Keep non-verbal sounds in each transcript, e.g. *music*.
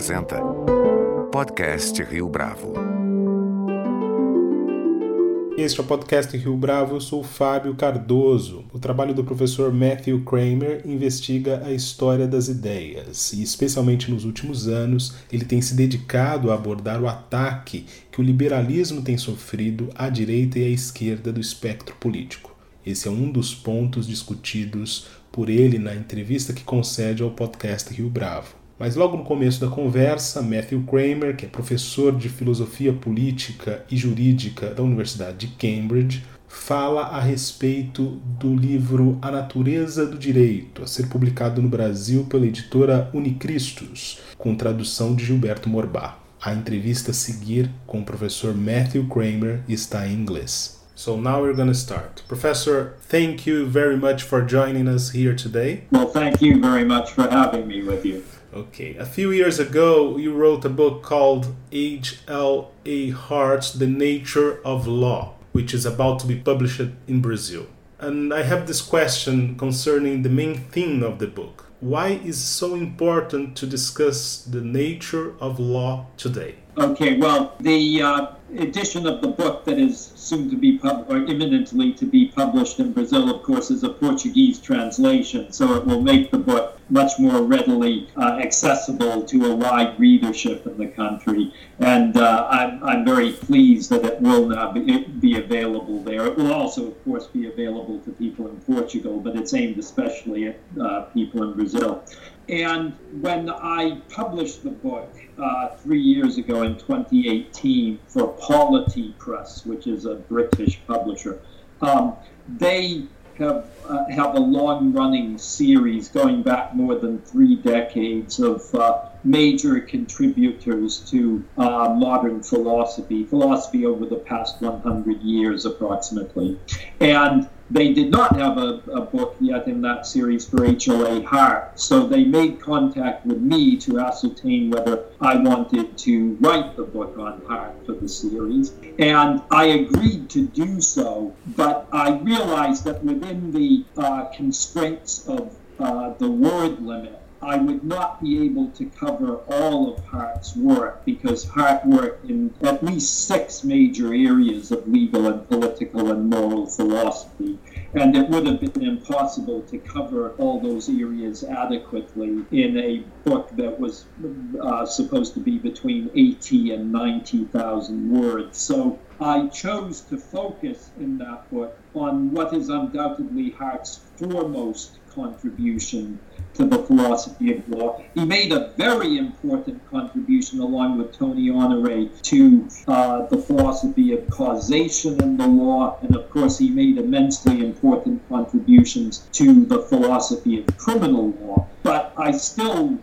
apresenta Podcast Rio Bravo. Este é o podcast Rio Bravo, eu sou Fábio Cardoso. O trabalho do professor Matthew Kramer investiga a história das ideias e, especialmente nos últimos anos, ele tem se dedicado a abordar o ataque que o liberalismo tem sofrido à direita e à esquerda do espectro político. Esse é um dos pontos discutidos por ele na entrevista que concede ao podcast Rio Bravo. Mas logo no começo da conversa, Matthew Kramer, que é professor de filosofia política e jurídica da Universidade de Cambridge, fala a respeito do livro A Natureza do Direito, a ser publicado no Brasil pela editora Unicristos, com tradução de Gilberto Morbá. A entrevista a seguir com o professor Matthew Kramer está em inglês. So now we're going to start. Professor, thank you very much for joining us here today. Well, thank you very much for having me with you. Okay. A few years ago, you wrote a book called H.L.A. Hart's The Nature of Law, which is about to be published in Brazil. And I have this question concerning the main theme of the book. Why is it so important to discuss the nature of law today? Okay, well, the uh, edition of the book that is soon to be pub- or imminently to be published in Brazil, of course, is a Portuguese translation, so it will make the book much more readily uh, accessible to a wide readership in the country. And uh, I'm, I'm very pleased that it will now be, be available there. It will also, of course, be available to people in Portugal, but it's aimed especially at uh, people in Brazil. And when I published the book uh, three years ago in 2018 for Polity Press, which is a British publisher, um, they have uh, have a long running series going back more than three decades of uh, major contributors to uh, modern philosophy, philosophy over the past 100 years approximately. And they did not have a, a, book yet in that series for H.L.A. Hart, so they made contact with me to ascertain whether I wanted to write the book on Hart for the series. And I agreed to do so, but I realized that within the uh, constraints of uh, the word limit, I would not be able to cover all of Hart's work because Hart worked in at least six major areas of legal and political and moral philosophy. And it would have been impossible to cover all those areas adequately in a book that was uh, supposed to be between 80 and 90,000 words. So I chose to focus in that book on what is undoubtedly Hart's foremost contribution to the philosophy of law. He made a very important contribution, along with Tony Honore, to uh, the philosophy of causation in the law, and of course, he made immensely important contributions to the philosophy of criminal law. But I still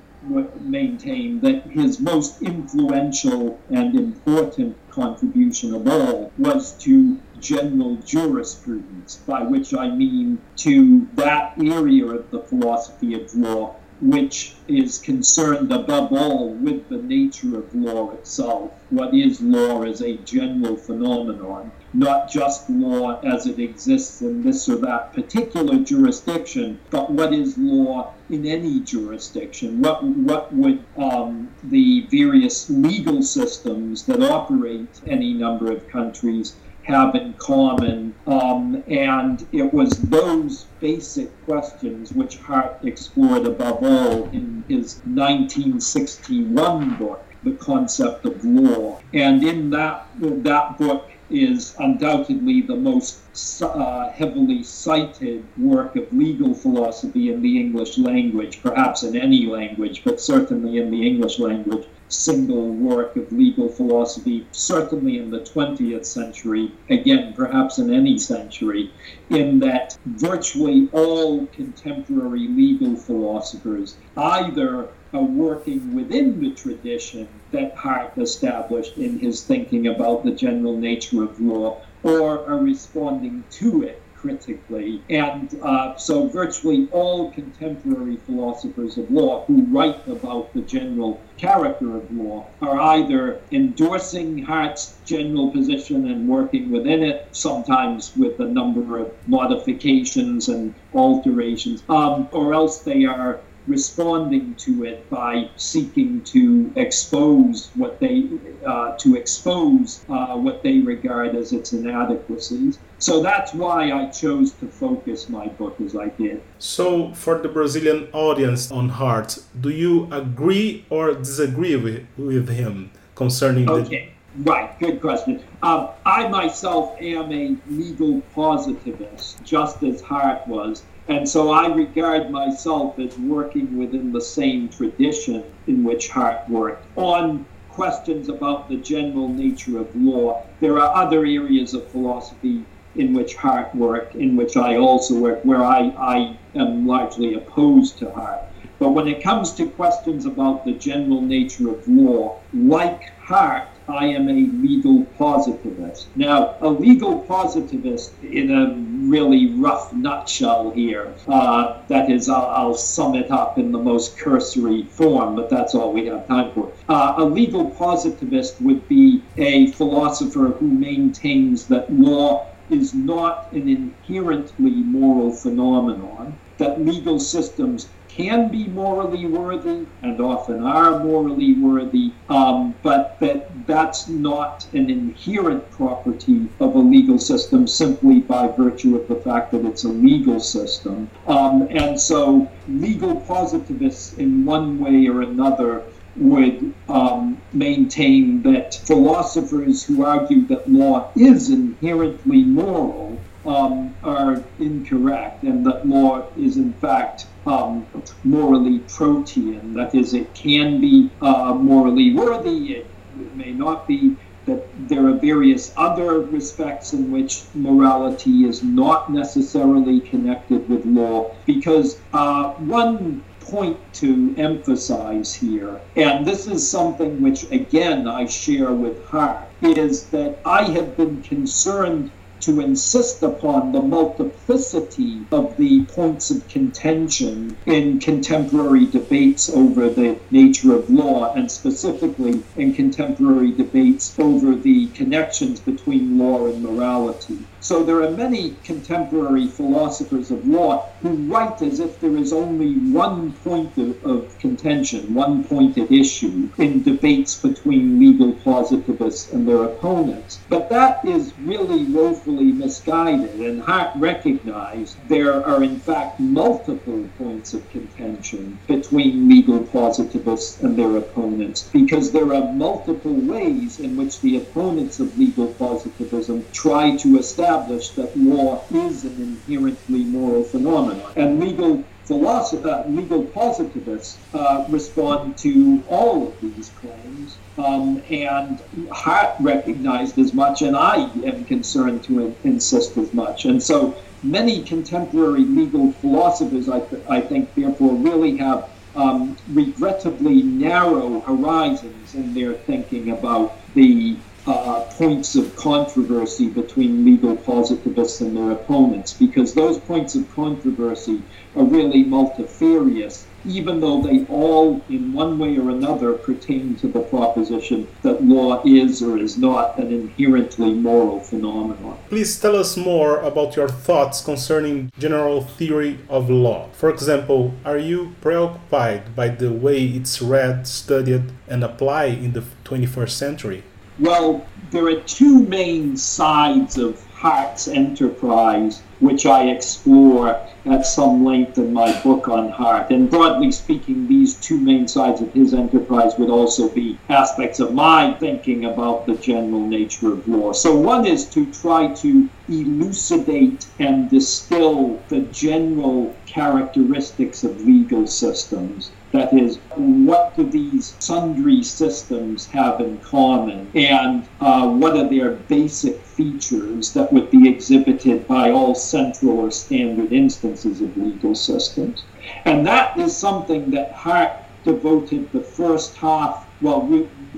maintain that his most influential and important contribution of all was to general jurisprudence, by which I mean to that area of the philosophy of law which is concerned above all with the nature of law itself. What is law as a general phenomenon, not just law as it exists in this or that particular jurisdiction, but what is law in any jurisdiction? What, what would um, the various legal systems that operate any number of countries have in common. Um, and it was those basic questions which Hart explored above all in his 1961 book, The Concept of Law. And in that, that book, is undoubtedly the most uh, heavily cited work of legal philosophy in the English language, perhaps in any language, but certainly in the English language single work of legal philosophy, certainly in the 20th century, again, perhaps in any century, in that virtually all contemporary legal philosophers either are working within the tradition that Hart established in his thinking about the general nature of law or are responding to it critically. And uh, so virtually all contemporary philosophers of law who write about the general character of law are either endorsing Hart's general position and working within it, sometimes with a number of modifications and alterations, um, or else they are responding to it by seeking to expose what they uh, to expose uh, what they regard as its inadequacies. So that's why I chose to focus my book as I did. So, for the Brazilian audience on Hart, do you agree or disagree with, with him concerning okay. the Right, good question. Um, I myself am a legal positivist, just as Hart was. And so I regard myself as working within the same tradition in which Hart worked on questions about the general nature of law. There are other areas of philosophy in which Hart worked, in which I also work, where I, I am largely opposed to Hart. But when it comes to questions about the general nature of law, like Hart, I am a legal positivist. Now, a legal positivist, in a really rough nutshell here, uh, that is, I'll, I'll, sum it up in the most cursory form, but that's all we have time for. Uh, a legal positivist would be a philosopher who maintains that law is not an inherently moral phenomenon, that legal systems can be morally worthy and often are morally worthy, um, but that that's not an inherent property of a legal system simply by virtue of the fact that it's a legal system. Um, and so legal positivists, in one way or another, would um, maintain that philosophers who argue that law is inherently moral um, are incorrect and that law is in fact um, morally protean. That is, it can be uh, morally worthy, it, it may not be. That there are various other respects in which morality is not necessarily connected with law, because uh, one point to emphasize here, and this is something which again I share with Hart, is that I have been concerned to insist upon the multiplicity of the points of contention in contemporary debates over the nature of law, and specifically in contemporary debates over the connections between law and morality. So there are many contemporary philosophers of law who write as if there is only one point of, of contention, one point at issue in debates between legal positivists and their opponents. But that is really woefully misguided, and Hart recognized there are in fact multiple points of contention between legal positivists and their opponents, because there are multiple ways in which the opponents of legal positivism try to establish established that law is an inherently moral phenomenon. And legal philosophy, uh, legal positivists uh, respond to all of these claims. Um, and Hart recognized as much, and I am concerned to in- insist as much. And so many contemporary legal philosophers, I, th- I think, therefore, really have um, regrettably narrow horizons in their thinking about the uh, points of controversy between legal positivists and their opponents, because those points of controversy are really multifarious, even though they all, in one way or another, pertain to the proposition that law is or is not an inherently moral phenomenon. Please tell us more about your thoughts concerning general theory of law. For example, are you preoccupied by the way it's read, studied, and applied in the 21st century? Well, there are two main sides of Hart's enterprise, which I explore at some length in my book on Hart. And broadly speaking, these two main sides of his enterprise would also be aspects of my thinking about the general nature of law. So, one is to try to elucidate and distill the general characteristics of legal systems. That is, what do these sundry systems have in common? And uh, what are their basic features that would be exhibited by all central or standard instances of legal systems? And that is something that Hart devoted the first half, well,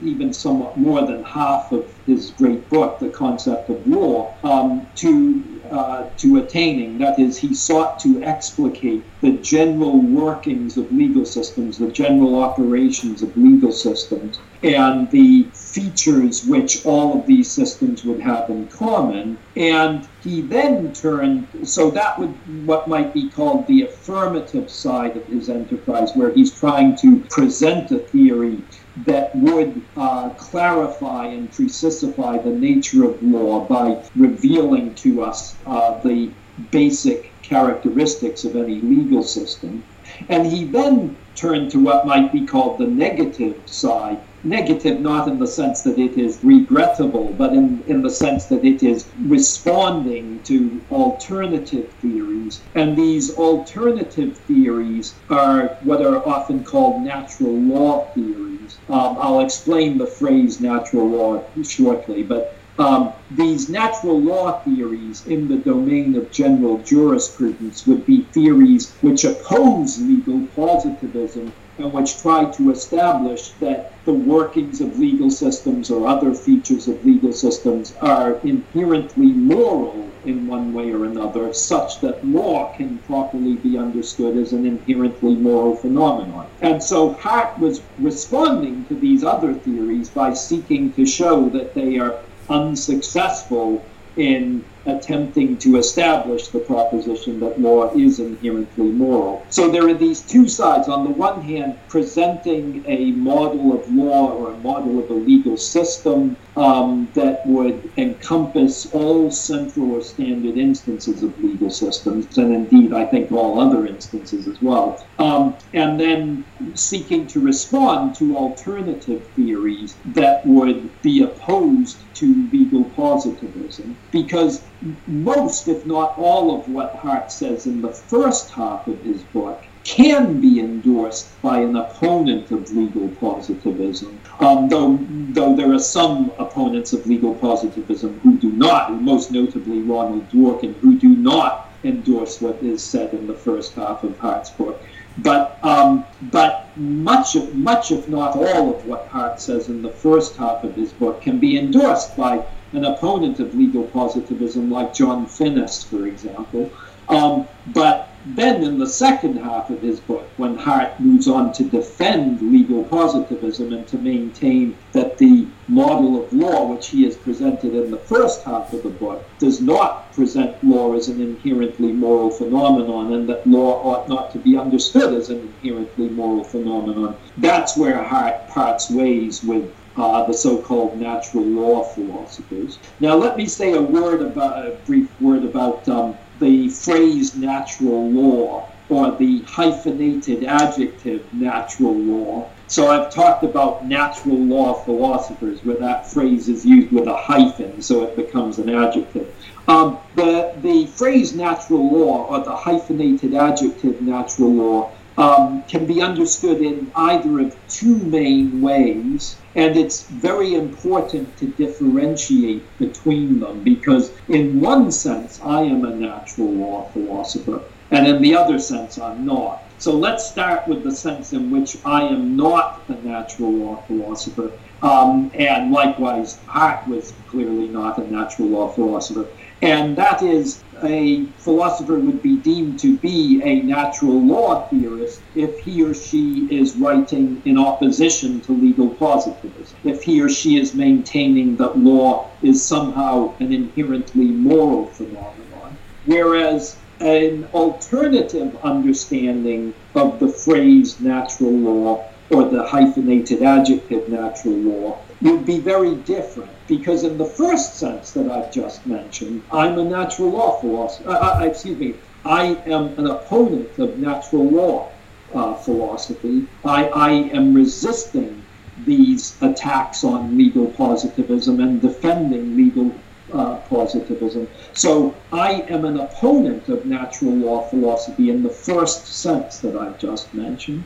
even somewhat more than half of his great book, The Concept of Law, um, to uh, to attaining. That is, he sought to explicate the general workings of legal systems, the general operations of legal systems, and the features which all of these systems would have in common. And he then turned, so that would what might be called the affirmative side of his enterprise, where he's trying to present a theory that would uh, clarify and precisify the nature of law by revealing to us uh, the basic characteristics of any legal system. And he then turned to what might be called the negative side. Negative, not in the sense that it is regrettable, but in, in the sense that it is responding to alternative theories. And these alternative theories are what are often called natural law theories. Um, I'll explain the phrase natural law shortly, but um, these natural law theories in the domain of general jurisprudence would be theories which oppose legal positivism and which try to establish that the workings of legal systems or other features of legal systems are inherently moral in one way or another, such that law can properly be understood as an inherently moral phenomenon. And so Hart was responding to these other theories by seeking to show that they are unsuccessful in attempting to establish the proposition that law is inherently moral. So there are these two sides. On the one hand, presenting a model of law or a model of a legal system um, that would encompass all central or standard instances of legal systems, and indeed, I think all other instances as well. Um, and then seeking to respond to alternative theories that would be opposed to legal positivism, because most, if not all, of what Hart says in the first half of his book can be endorsed by an opponent of legal positivism, um, though, though there are some opponents of legal positivism who do not, most notably Ronald Dworkin, who do not endorse what is said in the first half of Hart's book. But um, but much of much, if not all, of what Hart says in the first half of his book can be endorsed by an opponent of legal positivism like John Finnis, for example. Um, but then in the second half of his book, when Hart moves on to defend legal positivism and to maintain that the model of law, which he has presented in the first half of the book, does not present law as an inherently moral phenomenon and that law ought not to be understood as an inherently moral phenomenon, that's where Hart parts ways with uh, the so-called natural law philosophers. Now, let me say a word about a brief word about um, the phrase natural law or the hyphenated adjective natural law. So I've talked about natural law philosophers where that phrase is used with a hyphen, so it becomes an adjective. Um, the, the phrase natural law or the hyphenated adjective natural law um, can be understood in either of two main ways. And it's very important to differentiate between them because, in one sense, I am a natural law philosopher, and in the other sense, I'm not. So let's start with the sense in which I am not a natural law philosopher. Um, and likewise, Hart was clearly not a natural law philosopher. And that is a philosopher would be deemed to be a natural law theorist if he or she is writing in opposition to legal positivism, if he or she is maintaining that law is somehow an inherently moral phenomenon. Whereas an alternative understanding of the phrase natural law or the hyphenated adjective natural law would be very different because in the first sense that I've just mentioned, I'm a natural law philosopher. Uh, uh, excuse me, I am an opponent of natural law uh, philosophy. I, I am resisting these attacks on legal positivism and defending legal uh, positivism. So I am an opponent of natural law philosophy in the first sense that I've just mentioned.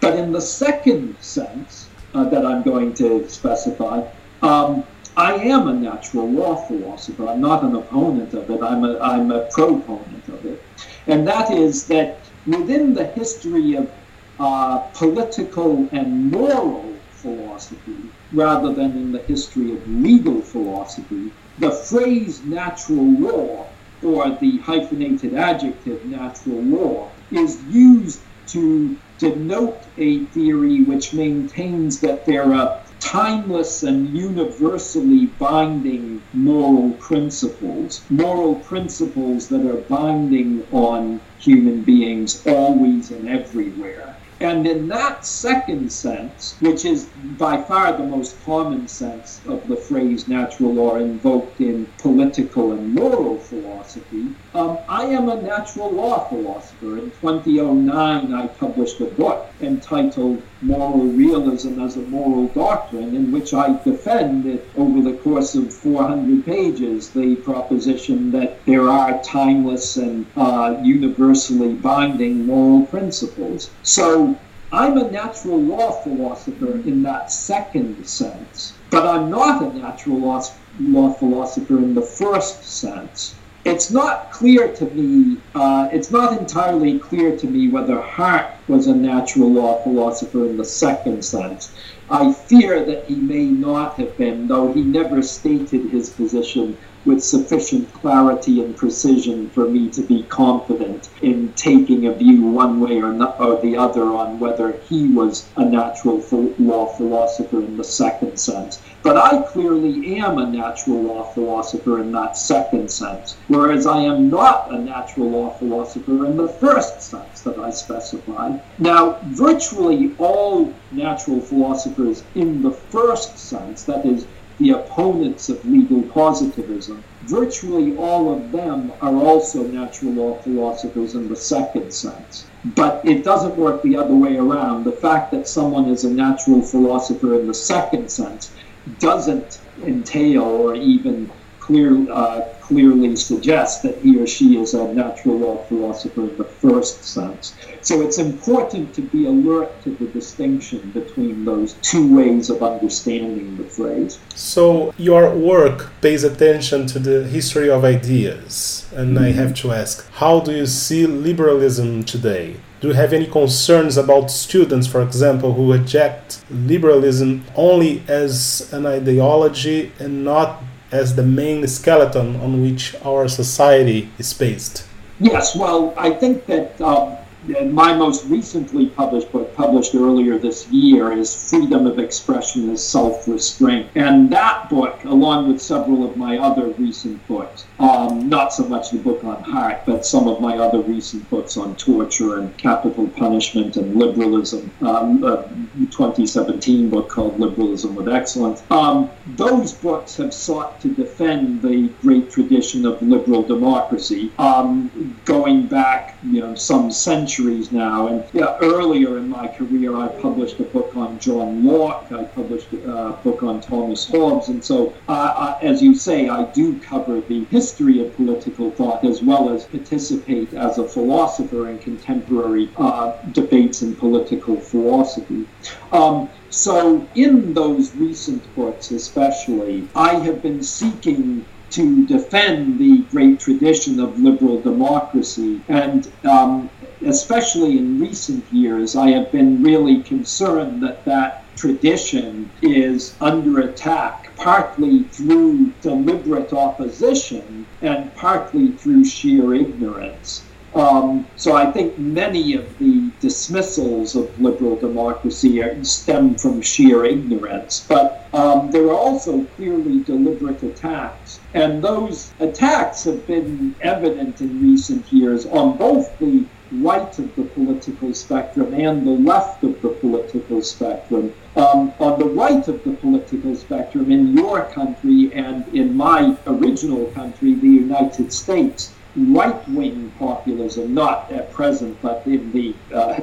But in the second sense uh, that I'm going to specify, um, I am a natural law philosopher. I'm not an opponent of it. I'm a, I'm a proponent of it. And that is that within the history of uh, political and moral philosophy, rather than in the history of legal philosophy, the phrase natural law, or the hyphenated adjective natural law, is used to denote a theory which maintains that there are timeless and universally binding moral principles, moral principles that are binding on human beings always and everywhere. And in that second sense, which is by far the most common sense of the phrase natural law invoked in political and moral philosophy, um, I am a natural law philosopher. In 2009, I published a book entitled Moral Realism as a Moral Doctrine, in which I defend, over the course of 400 pages, the proposition that there are timeless and uh, universally binding moral principles. So I'm a natural law philosopher in that second sense, but I'm not a natural law, law philosopher in the first sense. It's not clear to me, uh, it's not entirely clear to me whether Hart was a natural law philosopher in the second sense. I fear that he may not have been, though he never stated his position with sufficient clarity and precision for me to be confident in taking a view one way or, not, or the other on whether he was a natural law philosopher in the second sense. But I clearly am a natural law philosopher in that second sense, whereas I am not a natural law philosopher in the first sense that I specified. Now, virtually all natural philosophers in the first sense, that is, the opponents of legal positivism, virtually all of them are also natural law philosophers in the second sense. But it doesn't work the other way around. The fact that someone is a natural philosopher in the second sense doesn't entail or even clear, uh, clearly suggest that he or she is a natural law philosopher in the first sense. So it's important to be alert to the distinction between those two ways of understanding the phrase. So your work pays attention to the history of ideas, and mm-hmm. I have to ask, how do you see liberalism today? Do you have any concerns about students, for example, who reject liberalism only as an ideology and not as the main skeleton on which our society is based? Yes, well, I think that um, um, my most recently published book, published earlier this year, is Freedom of Expression as Self Restraint. And that book, along with several of my other recent books, um, not so much the book on Hart, but some of my other recent books on torture and capital punishment and liberalism, um, a 2017 book called Liberalism with Excellence, um, those books have sought to defend the great tradition of liberal democracy, um, going back, you know, some centuries now. And yeah, earlier in my career, I published a book on John Locke. I published a book on Thomas Hobbes. And so, uh, I, as you say, I do cover the history of political thought as well as participate as a philosopher in contemporary uh, debates in political philosophy. Um, so, in those recent books, especially, I have been seeking to defend the great tradition of liberal democracy. And um, especially in recent years, I have been really concerned that that tradition is under attack, partly through deliberate opposition and partly through sheer ignorance. Um, so I think many of the dismissals of liberal democracy stem from sheer ignorance, but um, there are also clearly deliberate attacks. And those attacks have been evident in recent years on both the right of the political spectrum and the left of the political spectrum. Um, on the right of the political spectrum, in your country and in my original country, the United States, right-wing populism, not at present, but in the uh,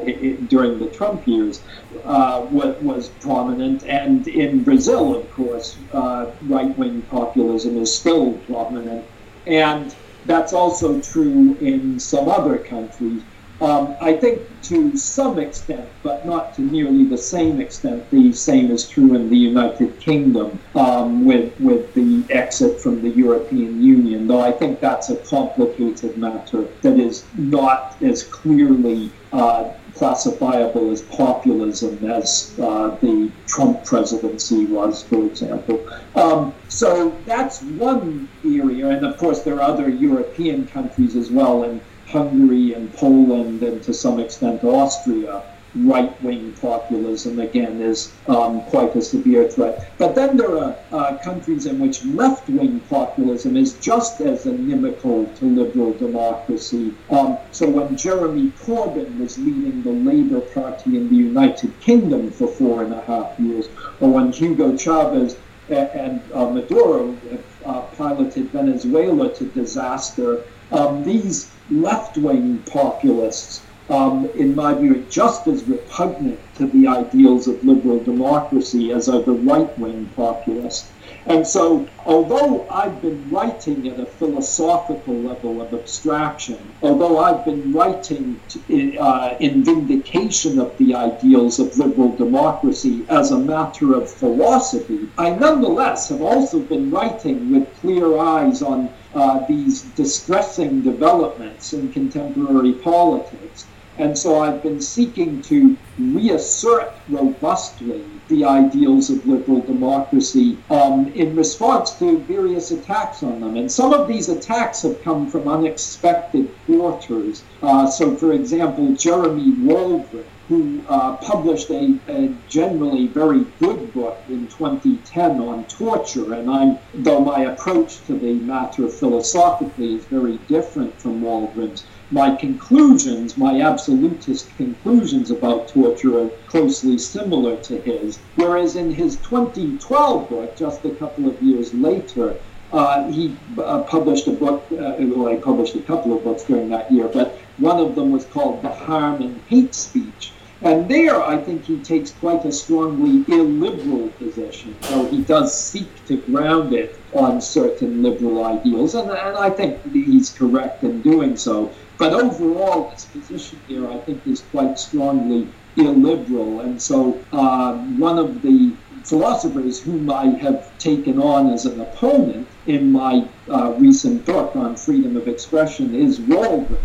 during the Trump years, uh, was, was, prominent. And in Brazil, of course, uh, right-wing populism is still prominent, and that's also true in some other countries. Um, I think to some extent, but not to nearly the same extent, the same is true in the United Kingdom um, with, with the exit from the European Union, though I think that's a complicated matter that is not as clearly uh, classifiable as populism as uh, the Trump presidency was, for example. Um, so that's one area, and of course there are other European countries as well. And Hungary and Poland and to some extent Austria, right wing populism, again, is um, quite a severe threat. But then there are uh, countries in which left wing populism is just as inimical to liberal democracy. Um, so when Jeremy Corbyn was leading the Labour Party in the United Kingdom for four and a half years, or when Hugo Chavez and uh, Maduro uh, piloted Venezuela to disaster, um, these left wing populists um, in my view, are just as repugnant to the ideals of liberal democracy as are the right wing populists. And so, although I've been writing at a philosophical level of abstraction, although I've been writing to, uh, in vindication of the ideals of liberal democracy as a matter of philosophy, I nonetheless have also been writing with clear eyes on uh, these distressing developments in contemporary politics. And so I've been seeking to reassert robustly the ideals of liberal democracy um, in response to various attacks on them. And some of these attacks have come from unexpected quarters. Uh, so, for example, Jeremy Waldron, who uh, published a, a, generally very good book in 2010 on torture. And I'm, though my approach to the matter philosophically is very different from Waldron's, my conclusions, my absolutist conclusions about torture are closely similar to his. Whereas in his 2012 book, just a couple of years later, uh, he uh, published a book, uh, well, he published a couple of books during that year, but one of them was called The Harm in Hate Speech. And there, I think he takes quite a strongly illiberal position, though he does seek to ground it on certain liberal ideals, and, and I think he's correct in doing so. But overall, his position here, I think, is quite strongly illiberal. And so, uh, one of the philosophers whom I have taken on as an opponent in my uh, recent book on freedom of expression is Waldron.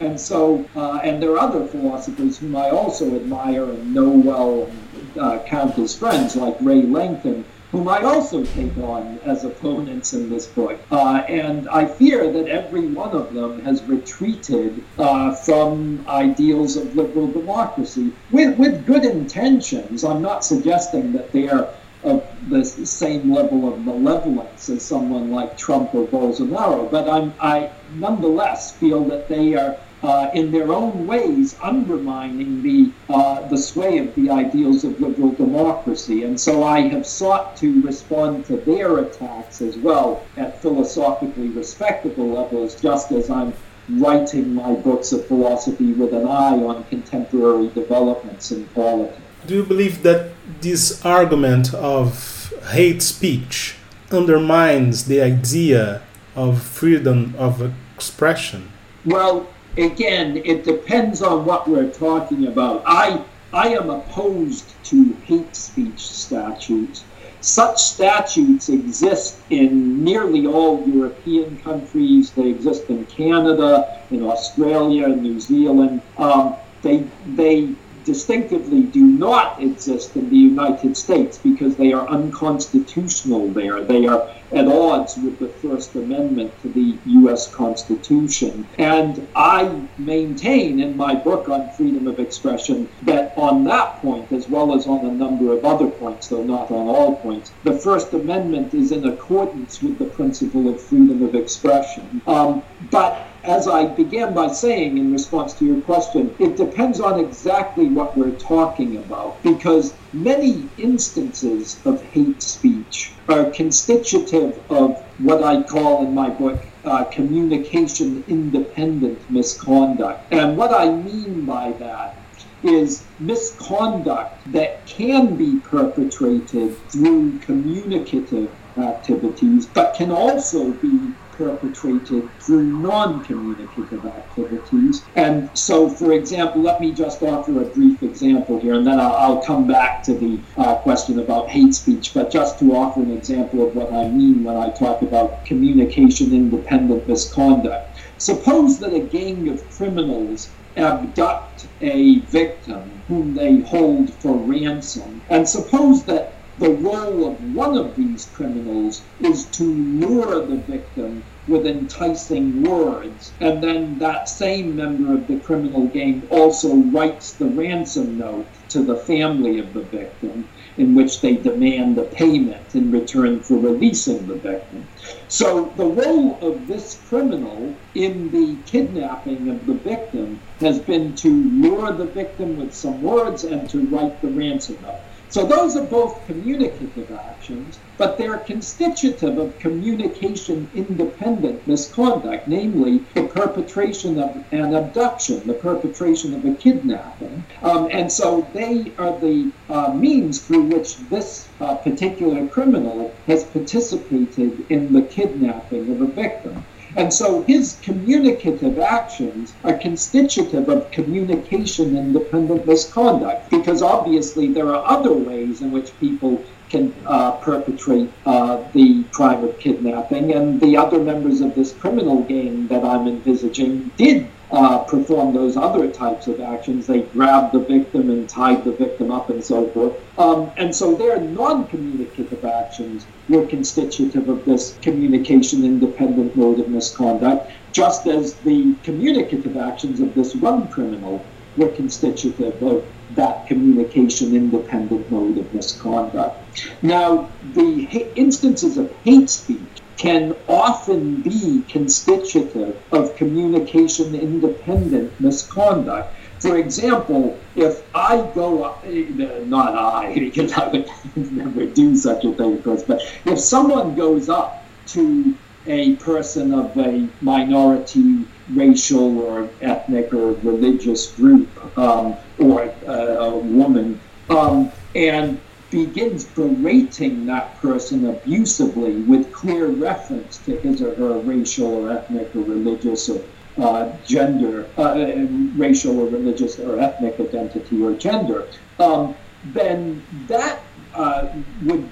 And so, uh, and there are other philosophers whom I also admire and know well and uh, count as friends, like Rae Langton, whom I also take on as opponents in this book. Uh, and I fear that every one of them has retreated uh, from ideals of liberal democracy with, with good intentions. I'm not suggesting that they are of the same level of malevolence as someone like Trump or Bolsonaro, but I'm, I nonetheless feel that they are uh, in their own ways undermining the uh, the sway of the ideals of liberal democracy. And so I have sought to respond to their attacks as well at philosophically respectable levels, just as I'm writing my books of philosophy with an eye on contemporary developments in politics. Do you believe that this argument of hate speech undermines the idea of freedom of expression? Well, again, it depends on what we're talking about. I I am opposed to hate speech statutes. Such statutes exist in nearly all European countries. They exist in Canada, in Australia, in New Zealand. Um, they they distinctively do not exist in the United States because they are unconstitutional there. They are at odds with the First Amendment to the U.S. Constitution. And I maintain in my book on freedom of expression that on that point, as well as on a number of other points, though not on all points, the First Amendment is in accordance with the principle of freedom of expression. Um, but as I began by saying in response to your question, it depends on exactly what we're talking about because many instances of hate speech are constitutive of what I call in my book uh, communication independent misconduct. And what I mean by that is misconduct that can be perpetrated through communicative activities, but can also be perpetrated through non-communicative activities. And so, for example, let me just offer a brief example here, and then I'll, I'll come back to the uh, question about hate speech, but just to offer an example of what I mean when I talk about communication-independent misconduct. Suppose that a gang of criminals abduct a victim whom they hold for ransom, and suppose that the role of one of these criminals is to lure the victim with enticing words. And then that same member of the criminal gang also writes the ransom note to the family of the victim in which they demand a payment in return for releasing the victim. So the role of this criminal in the kidnapping of the victim has been to lure the victim with some words and to write the ransom note. So those are both communicative actions, but they're constitutive of communication independent misconduct, namely the perpetration of an abduction, the perpetration of a kidnapping. Um, and so they are the uh, means through which this uh, particular criminal has participated in the kidnapping of a victim. And so his communicative actions are constitutive of communication independent misconduct because obviously there are other ways in which people can uh, perpetrate uh, the crime of kidnapping. And the other members of this criminal gang that I'm envisaging did uh, perform those other types of actions. They grabbed the victim and tied the victim up and so forth. Um, and so their non communicative actions were constitutive of this communication independent mode of misconduct, just as the communicative actions of this one criminal were constitutive of that communication independent mode of misconduct. Now, the instances of hate speech can often be constitutive of communication independent misconduct. For example, if I go up, not I, because I would never do such a thing, of course, but if someone goes up to a person of a minority racial or ethnic or religious group um, or uh, a woman um, and begins berating that person abusively with clear reference to his or her racial or ethnic or religious or uh, gender, uh, racial or religious or ethnic identity or gender, um, then that uh, would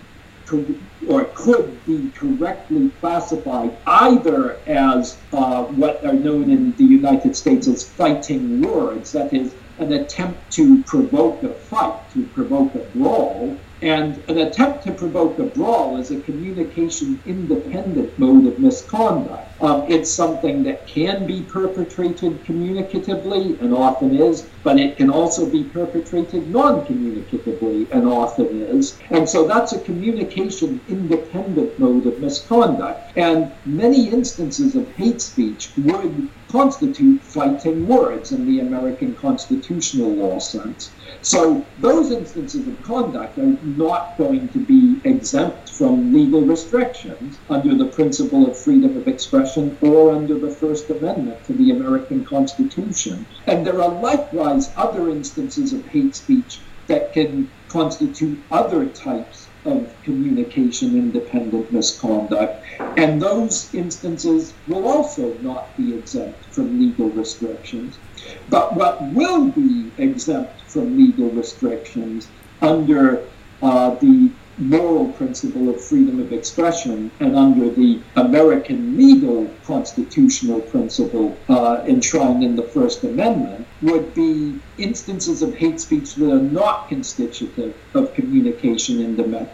or could be correctly classified either as uh, what are known in the United States as fighting words, that is, an attempt to provoke a fight, to provoke a brawl, and an attempt to provoke a brawl is a communication independent mode of misconduct. Um, it's something that can be perpetrated communicatively and often is, but it can also be perpetrated non communicatively and often is. And so that's a communication independent mode of misconduct. And many instances of hate speech would constitute fighting words in the American constitutional law sense. So those instances of conduct are not going to be exempt from legal restrictions under the principle of freedom of expression or under the First Amendment to the American Constitution. And there are likewise other instances of hate speech that can constitute other types of communication independent misconduct. And those instances will also not be exempt from legal restrictions. But what will be exempt from legal restrictions under uh, the moral principle of freedom of expression and under the American legal constitutional principle uh, enshrined in the First Amendment would be instances of hate speech that are not constitutive of communication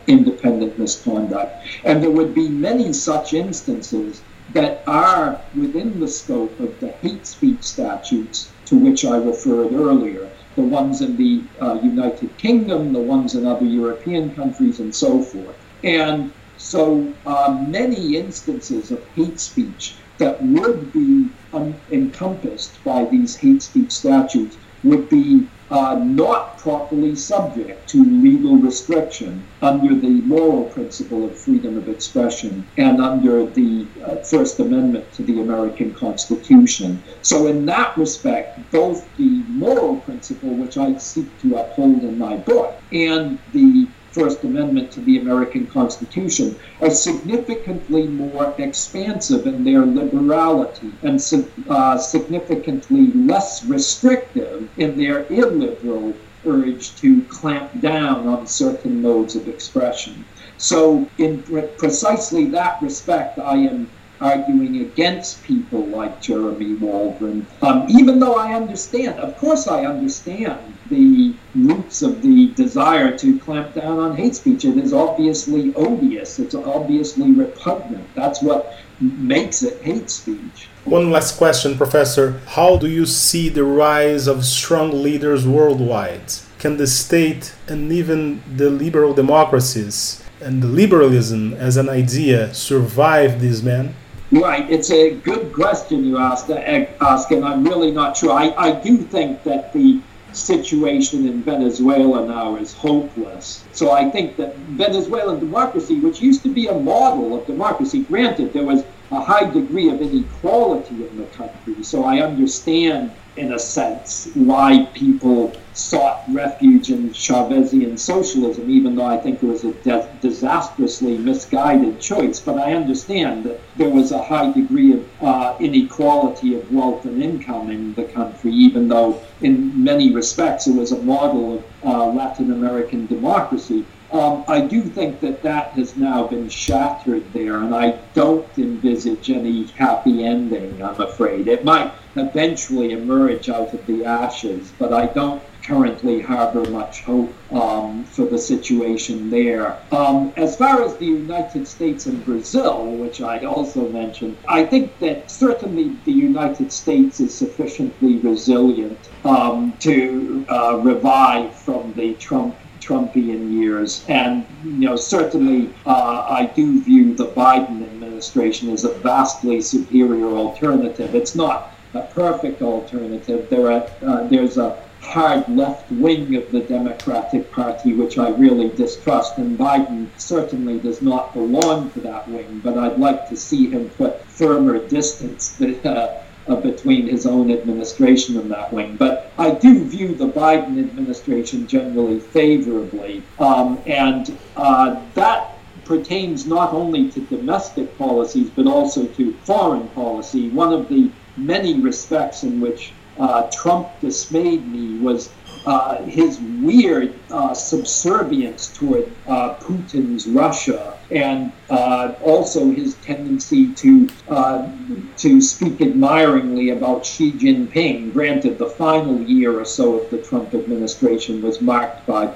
independent misconduct. And there would be many such instances that are within the scope of the hate speech statutes to which I referred earlier the ones in the uh, United Kingdom, the ones in other European countries, and so forth. And so uh, many instances of hate speech that would be um, encompassed by these hate speech statutes would be uh, not properly subject to legal restriction under the moral principle of freedom of expression and under the uh, First Amendment to the American Constitution. So, in that respect, both the moral principle, which I seek to uphold in my book, and the First Amendment to the American Constitution are significantly more expansive in their liberality and uh, significantly less restrictive in their illiberal urge to clamp down on certain modes of expression. So, in precisely that respect, I am arguing against people like Jeremy Waldron, um, even though I understand, of course, I understand the roots of the desire to clamp down on hate speech. It is obviously odious. It's obviously repugnant. That's what makes it hate speech. One last question, Professor. How do you see the rise of strong leaders worldwide? Can the state and even the liberal democracies and the liberalism as an idea survive these men? Right. It's a good question you asked, uh, ask, and I'm really not sure. I, I do think that the situation in Venezuela now is hopeless. So I think that Venezuelan democracy, which used to be a model of democracy, granted, there was a high degree of inequality in the country. So I understand, in a sense, why people sought refuge in Chavezian socialism, even though I think it was a de- disastrously misguided choice. But I understand that there was a high degree of uh, inequality of wealth and income in the country, even though in many respects it was a model of uh, Latin American democracy. Um, I do think that that has now been shattered there, and I don't envisage any happy ending, I'm afraid. It might eventually emerge out of the ashes, but I don't currently harbor much hope um, for the situation there. Um, as far as the United States and Brazil, which I also mentioned, I think that certainly the United States is sufficiently resilient um, to uh, revive from the Trump Trumpian years. And, you know, certainly uh, I do view the Biden administration as a vastly superior alternative. It's not a perfect alternative. There are, uh, there's a hard left wing of the Democratic Party, which I really distrust, and Biden certainly does not belong to that wing, but I'd like to see him put firmer distance *laughs* uh, uh, between his own administration and that wing. But I do view the Biden administration generally favorably, um, and uh, that pertains not only to domestic policies but also to foreign policy. One of the many respects in which uh, Trump dismayed me was uh, his weird uh, subservience toward uh, Putin's Russia, and uh, also his tendency to uh, to speak admiringly about Xi Jinping. Granted, the final year or so of the Trump administration was marked by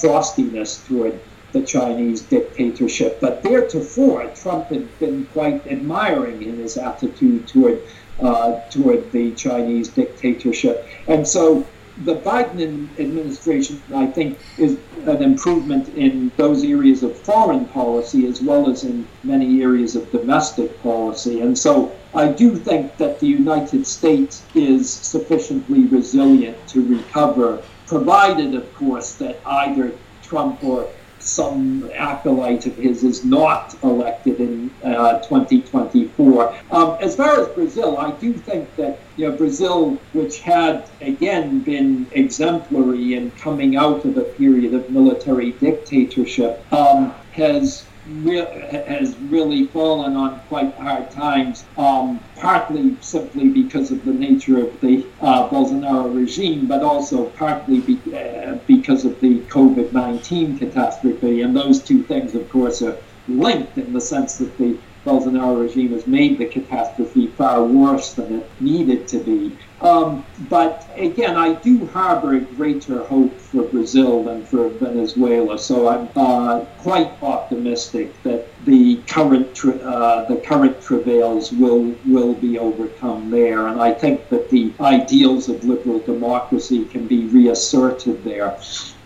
frostiness toward the Chinese dictatorship, but theretofore Trump had been quite admiring in his attitude toward uh, toward the Chinese dictatorship. And so the Biden administration, I think, is an improvement in those areas of foreign policy as well as in many areas of domestic policy. And so I do think that the United States is sufficiently resilient to recover, provided, of course, that either Trump or some acolyte of his is not elected in uh, 2024. Um, as far as Brazil, I do think that you know Brazil, which had again been exemplary in coming out of a period of military dictatorship, um, has has really fallen on quite hard times, um, partly simply because of the nature of the uh, Bolsonaro regime, but also partly be- uh, because of the COVID 19 catastrophe. And those two things, of course, are linked in the sense that the Bolsonaro regime has made the catastrophe far worse than it needed to be. Um, but again, I do harbor greater hope for Brazil than for Venezuela, so I'm uh, quite optimistic that the current tra- uh, the current travails will will be overcome there, and I think that the ideals of liberal democracy can be reasserted there.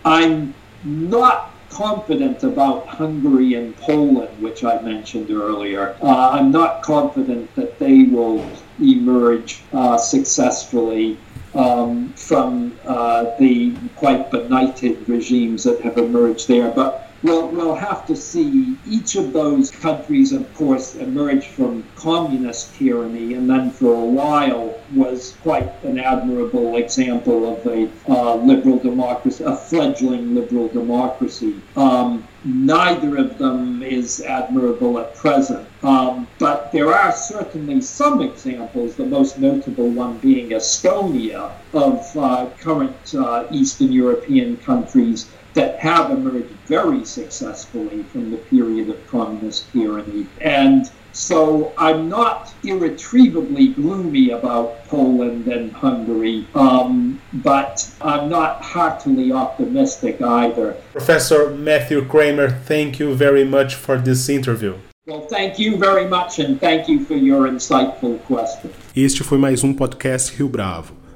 I'm not confident about Hungary and Poland, which I mentioned earlier. Uh, I'm not confident that they will emerge uh, successfully um, from uh, the quite benighted regimes that have emerged there. But we'll, we'll have to see. Each of those countries, of course, emerged from communist tyranny and then for a while was quite an admirable example of a uh, liberal democracy, a fledgling liberal democracy. Um, neither of them is admirable at present. Um, but there are certainly some examples, the most notable one being Estonia, of uh, current uh, Eastern European countries that have emerged very successfully from the period of communist tyranny. And so I'm not irretrievably gloomy about Poland and Hungary, um, but I'm not heartily optimistic either. Professor Matthew Kramer, thank you very much for this interview. Well, thank you very much and thank you for your insightful question. Este foi mais um podcast Rio Bravo.